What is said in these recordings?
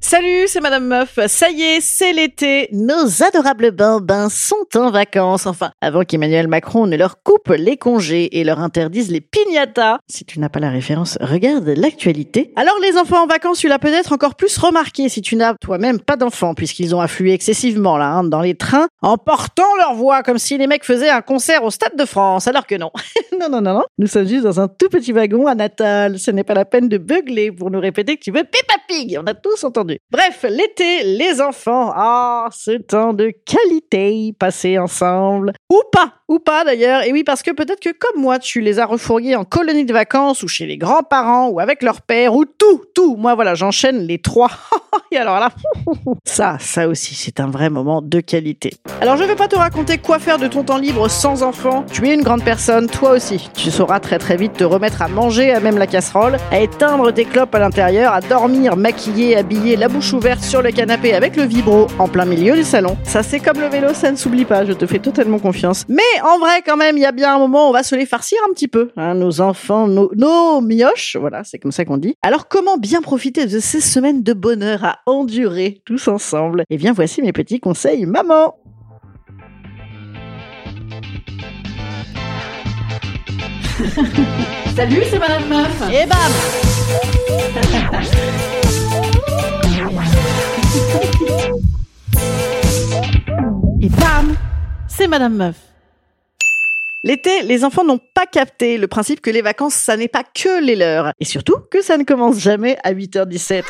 Salut, c'est Madame Meuf. Ça y est, c'est l'été. Nos adorables bambins sont en vacances. Enfin, avant qu'Emmanuel Macron ne leur coupe les congés et leur interdise les piñatas. Si tu n'as pas la référence, regarde l'actualité. Alors, les enfants en vacances, tu l'as peut-être encore plus remarqué si tu n'as toi-même pas d'enfants, puisqu'ils ont afflué excessivement là, hein, dans les trains, en portant leur voix comme si les mecs faisaient un concert au Stade de France, alors que non. non, non, non, non. Nous sommes juste dans un tout petit wagon à Natal. Ce n'est pas la peine de beugler pour nous répéter que tu veux Peppa Pig. On a tous entendu. Bref, l'été, les enfants, ah, ce temps de qualité passé ensemble. Ou pas, ou pas d'ailleurs. Et oui, parce que peut-être que comme moi, tu les as refourgués en colonie de vacances ou chez les grands-parents ou avec leur père ou tout, tout. Moi, voilà, j'enchaîne les trois. Et alors là, ça, ça aussi, c'est un vrai moment de qualité. Alors, je vais pas te raconter quoi faire de ton temps libre sans enfant. Tu es une grande personne, toi aussi. Tu sauras très très vite te remettre à manger à même la casserole, à éteindre tes clopes à l'intérieur, à dormir, maquiller, habiller, la bouche ouverte sur le canapé avec le vibro en plein milieu du salon. Ça, c'est comme le vélo, ça ne s'oublie pas. Je te fais totalement confiance. Mais en vrai, quand même, il y a bien un moment où on va se les farcir un petit peu. Hein, nos enfants, nos, nos mioches, voilà, c'est comme ça qu'on dit. Alors, comment bien profiter de ces semaines de bonheur à endurer tous ensemble? Eh bien, voici mes petits conseils, maman. Salut, c'est Madame Meuf. Et bam C'est Madame Meuf. L'été, les enfants n'ont pas capté le principe que les vacances, ça n'est pas que les leurs. Et surtout que ça ne commence jamais à 8h17.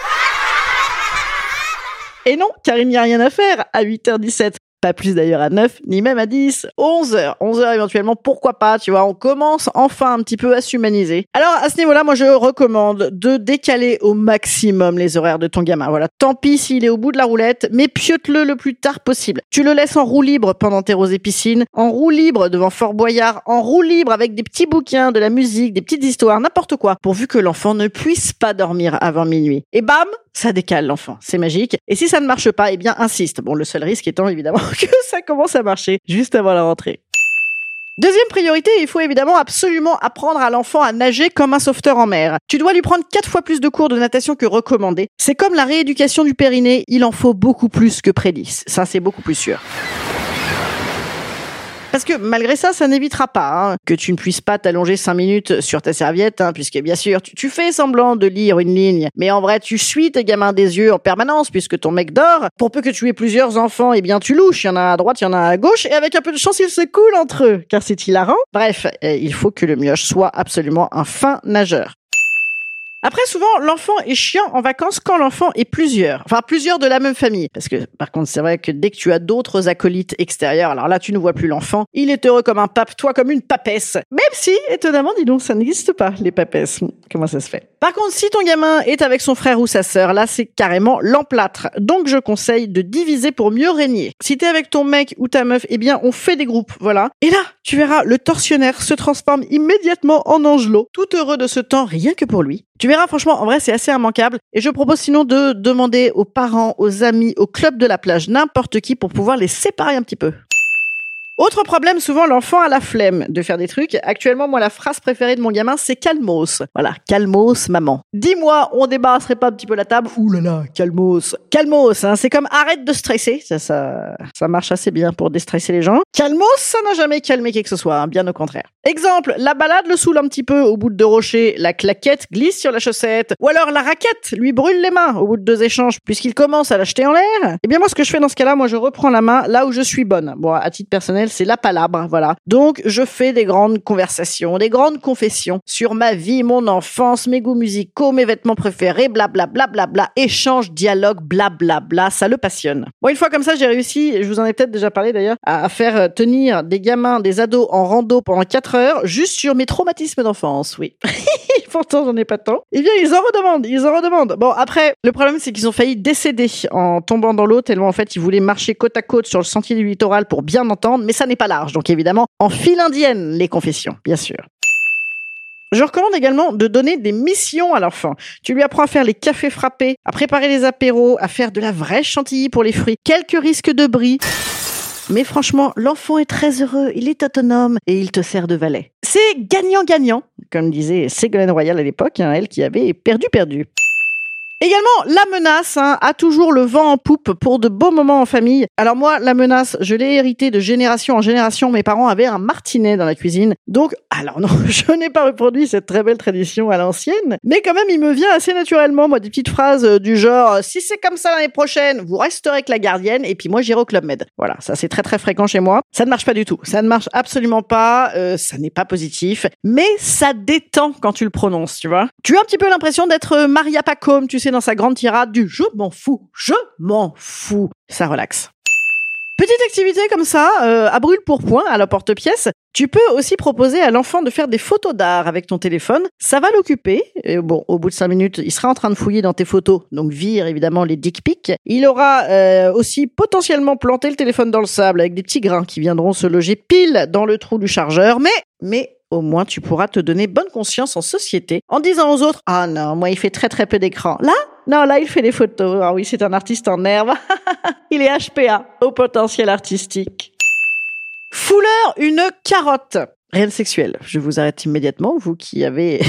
Et non, car il n'y a rien à faire à 8h17. Pas plus d'ailleurs à 9, ni même à 10, 11 heures. 11 heures éventuellement, pourquoi pas, tu vois, on commence enfin un petit peu à s'humaniser. Alors à ce niveau-là, moi je recommande de décaler au maximum les horaires de ton gamin. Voilà, tant pis s'il est au bout de la roulette, mais piote-le le plus tard possible. Tu le laisses en roue libre pendant tes roses et piscines, en roue libre devant Fort Boyard, en roue libre avec des petits bouquins, de la musique, des petites histoires, n'importe quoi, pourvu que l'enfant ne puisse pas dormir avant minuit. Et bam, ça décale l'enfant. C'est magique. Et si ça ne marche pas, eh bien, insiste. Bon, le seul risque étant évidemment que ça commence à marcher juste avant la rentrée. Deuxième priorité, il faut évidemment absolument apprendre à l'enfant à nager comme un sauveteur en mer. Tu dois lui prendre quatre fois plus de cours de natation que recommandé. C'est comme la rééducation du périnée, il en faut beaucoup plus que prédit. Ça, c'est beaucoup plus sûr. Parce que malgré ça, ça n'évitera pas hein, que tu ne puisses pas t'allonger cinq minutes sur ta serviette, hein, puisque bien sûr, tu, fais semblant de lire une ligne, mais en vrai, tu suis tes gamins des yeux en permanence, puisque ton mec dort. Pour peu que tu aies plusieurs enfants, eh bien, tu louches. Il y en a à droite, il y en a à gauche, et avec un peu de chance, ils se coulent entre eux, car c'est hilarant. Bref, euh, il faut que le mioche soit absolument un fin nageur. Après, souvent, l'enfant est chiant en vacances quand l'enfant est plusieurs. Enfin, plusieurs de la même famille. Parce que, par contre, c'est vrai que dès que tu as d'autres acolytes extérieurs, alors là, tu ne vois plus l'enfant. Il est heureux comme un pape, toi comme une papesse. Même si, étonnamment, dis donc, ça n'existe pas, les papesses. Comment ça se fait? Par contre, si ton gamin est avec son frère ou sa sœur, là, c'est carrément l'emplâtre. Donc, je conseille de diviser pour mieux régner. Si t'es avec ton mec ou ta meuf, eh bien, on fait des groupes, voilà. Et là, tu verras, le tortionnaire se transforme immédiatement en angelot, tout heureux de ce temps rien que pour lui. Tu verras, franchement, en vrai, c'est assez immanquable. Et je propose sinon de demander aux parents, aux amis, au club de la plage, n'importe qui pour pouvoir les séparer un petit peu. Autre problème, souvent l'enfant a la flemme de faire des trucs. Actuellement, moi, la phrase préférée de mon gamin, c'est calmos. Voilà, calmos, maman. Dis-moi, on débarrasserait pas un petit peu la table? Ouh là là, calmos. Calmos, hein, c'est comme arrête de stresser. Ça, ça, ça marche assez bien pour déstresser les gens. Calmos, ça n'a jamais calmé qui que ce soit, hein, bien au contraire. Exemple, la balade le saoule un petit peu au bout de deux rochers, la claquette glisse sur la chaussette, ou alors la raquette lui brûle les mains au bout de deux échanges puisqu'il commence à l'acheter en l'air. Eh bien moi, ce que je fais dans ce cas-là, moi, je reprends la main là où je suis bonne. Bon, à titre personnel, c'est la palabre, voilà. Donc, je fais des grandes conversations, des grandes confessions sur ma vie, mon enfance, mes goûts musicaux, mes vêtements préférés, blablabla, bla, bla, bla, échange, dialogue, blablabla, bla, ça le passionne. Bon, une fois comme ça, j'ai réussi, je vous en ai peut-être déjà parlé d'ailleurs, à faire euh, tenir des gamins, des ados en rando pendant 4 heures, juste sur mes traumatismes d'enfance, oui. Pourtant, j'en ai pas tant. Eh bien, ils en redemandent, ils en redemandent. Bon, après, le problème, c'est qu'ils ont failli décéder en tombant dans l'eau, tellement en fait, ils voulaient marcher côte à côte sur le sentier du littoral pour bien entendre, mais ça n'est pas large. Donc évidemment, en file indienne, les confessions, bien sûr. Je recommande également de donner des missions à l'enfant. Tu lui apprends à faire les cafés frappés, à préparer les apéros, à faire de la vraie chantilly pour les fruits, quelques risques de bris. Mais franchement, l'enfant est très heureux, il est autonome et il te sert de valet. C'est gagnant-gagnant, comme disait Ségolène Royal à l'époque, hein, elle qui avait perdu-perdu. Également, la menace hein, a toujours le vent en poupe pour de beaux moments en famille. Alors moi, la menace, je l'ai hérité de génération en génération. Mes parents avaient un martinet dans la cuisine. Donc, alors non, je n'ai pas reproduit cette très belle tradition à l'ancienne. Mais quand même, il me vient assez naturellement, moi, des petites phrases euh, du genre « Si c'est comme ça l'année prochaine, vous resterez avec la gardienne et puis moi, j'irai au Club Med. » Voilà, ça c'est très très fréquent chez moi. Ça ne marche pas du tout. Ça ne marche absolument pas. Euh, ça n'est pas positif. Mais ça détend quand tu le prononces, tu vois. Tu as un petit peu l'impression d'être euh, Maria Pacôme, tu sais, dans sa grande tirade du je m'en fous, je m'en fous. Ça relaxe. Petite activité comme ça, euh, à brûle pour point, à la porte-pièce. Tu peux aussi proposer à l'enfant de faire des photos d'art avec ton téléphone. Ça va l'occuper. Bon, au bout de cinq minutes, il sera en train de fouiller dans tes photos. Donc vire évidemment les dick pics. Il aura euh, aussi potentiellement planté le téléphone dans le sable avec des petits grains qui viendront se loger pile dans le trou du chargeur. Mais, mais au moins tu pourras te donner bonne conscience en société en disant aux autres ah non moi il fait très très peu d'écran là non là il fait des photos. Ah oui c'est un artiste en herbe. Il est HPA au potentiel artistique. Fouleur une carotte. Rien de sexuel. Je vous arrête immédiatement, vous qui avez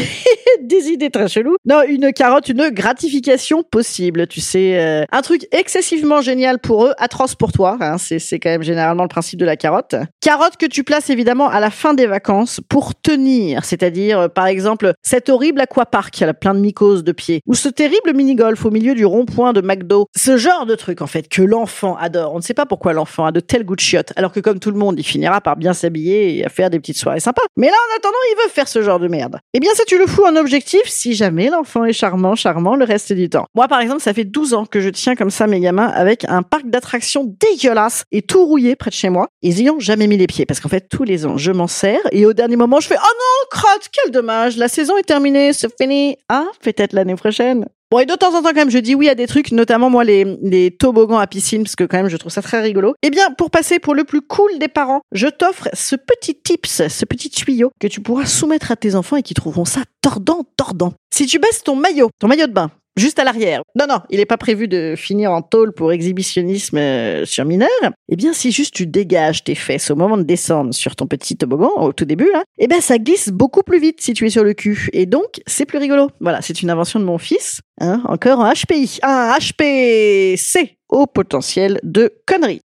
des idées très cheloues. Non, une carotte, une gratification possible, tu sais. Euh, un truc excessivement génial pour eux, atroce pour toi. Hein, c'est, c'est quand même généralement le principe de la carotte. Carotte que tu places évidemment à la fin des vacances pour tenir. C'est-à-dire, euh, par exemple, cet horrible aquapark a plein de mycoses de pieds. Ou ce terrible mini-golf au milieu du rond-point de McDo. Ce genre de truc, en fait, que l'enfant adore. On ne sait pas pourquoi l'enfant a de tels goûts de chiottes. Alors que comme tout le monde, il finira par bien s'habiller et faire des petites soirées sympa. Mais là, en attendant, il veut faire ce genre de merde. Eh bien, ça, tu le fous en objectif si jamais l'enfant est charmant, charmant le reste du temps. Moi, par exemple, ça fait 12 ans que je tiens comme ça mes gamins avec un parc d'attractions dégueulasse et tout rouillé près de chez moi. Ils y ont jamais mis les pieds parce qu'en fait, tous les ans, je m'en sers et au dernier moment, je fais, oh non, crotte, quel dommage, la saison est terminée, c'est fini. Ah, peut-être l'année prochaine. Bon, et de temps en temps, quand même, je dis oui à des trucs, notamment moi, les, toboggans à piscine, parce que quand même, je trouve ça très rigolo. Eh bien, pour passer pour le plus cool des parents, je t'offre ce petit tips, ce petit tuyau que tu pourras soumettre à tes enfants et qui trouveront ça tordant, tordant. Si tu baisses ton maillot, ton maillot de bain, juste à l'arrière. Non, non, il n'est pas prévu de finir en tôle pour exhibitionnisme euh, sur mineur. Eh bien, si juste tu dégages tes fesses au moment de descendre sur ton petit toboggan, au tout début, là, eh bien, ça glisse beaucoup plus vite si tu es sur le cul. Et donc, c'est plus rigolo. Voilà, c'est une invention de mon fils. Hein, encore un HPI. Un HPC au potentiel de conneries.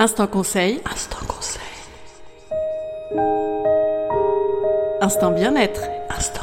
Instant conseil. Instant conseil. Instant bien-être. Instant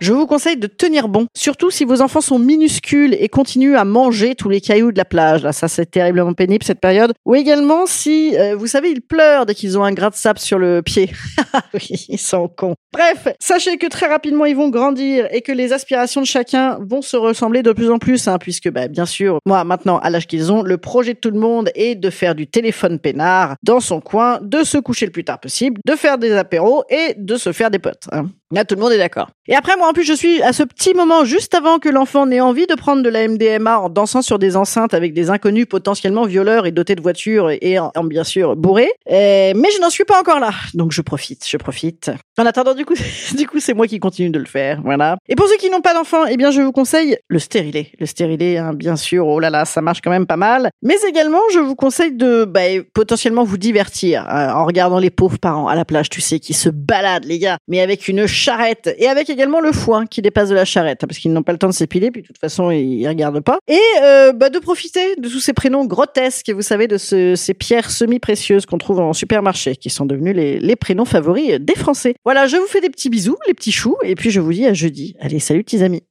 je vous conseille de tenir bon, surtout si vos enfants sont minuscules et continuent à manger tous les cailloux de la plage. Là, ça c'est terriblement pénible cette période. Ou également si, euh, vous savez, ils pleurent dès qu'ils ont un grain de sable sur le pied. oui, ils sont cons. Bref, sachez que très rapidement ils vont grandir et que les aspirations de chacun vont se ressembler de plus en plus, hein, puisque bah, bien sûr, moi maintenant à l'âge qu'ils ont, le projet de tout le monde est de faire du téléphone peinard dans son coin, de se coucher le plus tard possible, de faire des apéros et de se faire des potes. Hein. Là, tout le monde est d'accord. Et après, moi, en plus, je suis à ce petit moment juste avant que l'enfant n'ait envie de prendre de la MDMA en dansant sur des enceintes avec des inconnus potentiellement violeurs et dotés de voitures et, en, bien sûr bourrés. mais je n'en suis pas encore là. Donc, je profite, je profite. En attendant, du coup, du coup, c'est moi qui continue de le faire, voilà. Et pour ceux qui n'ont pas d'enfants, eh bien, je vous conseille le stérilet. Le stérilet, hein, bien sûr, oh là là, ça marche quand même pas mal. Mais également, je vous conseille de bah, potentiellement vous divertir euh, en regardant les pauvres parents à la plage, tu sais, qui se baladent, les gars, mais avec une charrette et avec également le foin qui dépasse de la charrette, hein, parce qu'ils n'ont pas le temps de s'épiler, puis de toute façon, ils regardent pas. Et euh, bah, de profiter de tous ces prénoms grotesques, vous savez, de ce, ces pierres semi-précieuses qu'on trouve en supermarché, qui sont devenus les, les prénoms favoris des Français. Voilà, je vous fais des petits bisous, les petits choux, et puis je vous dis à jeudi. Allez, salut petits amis.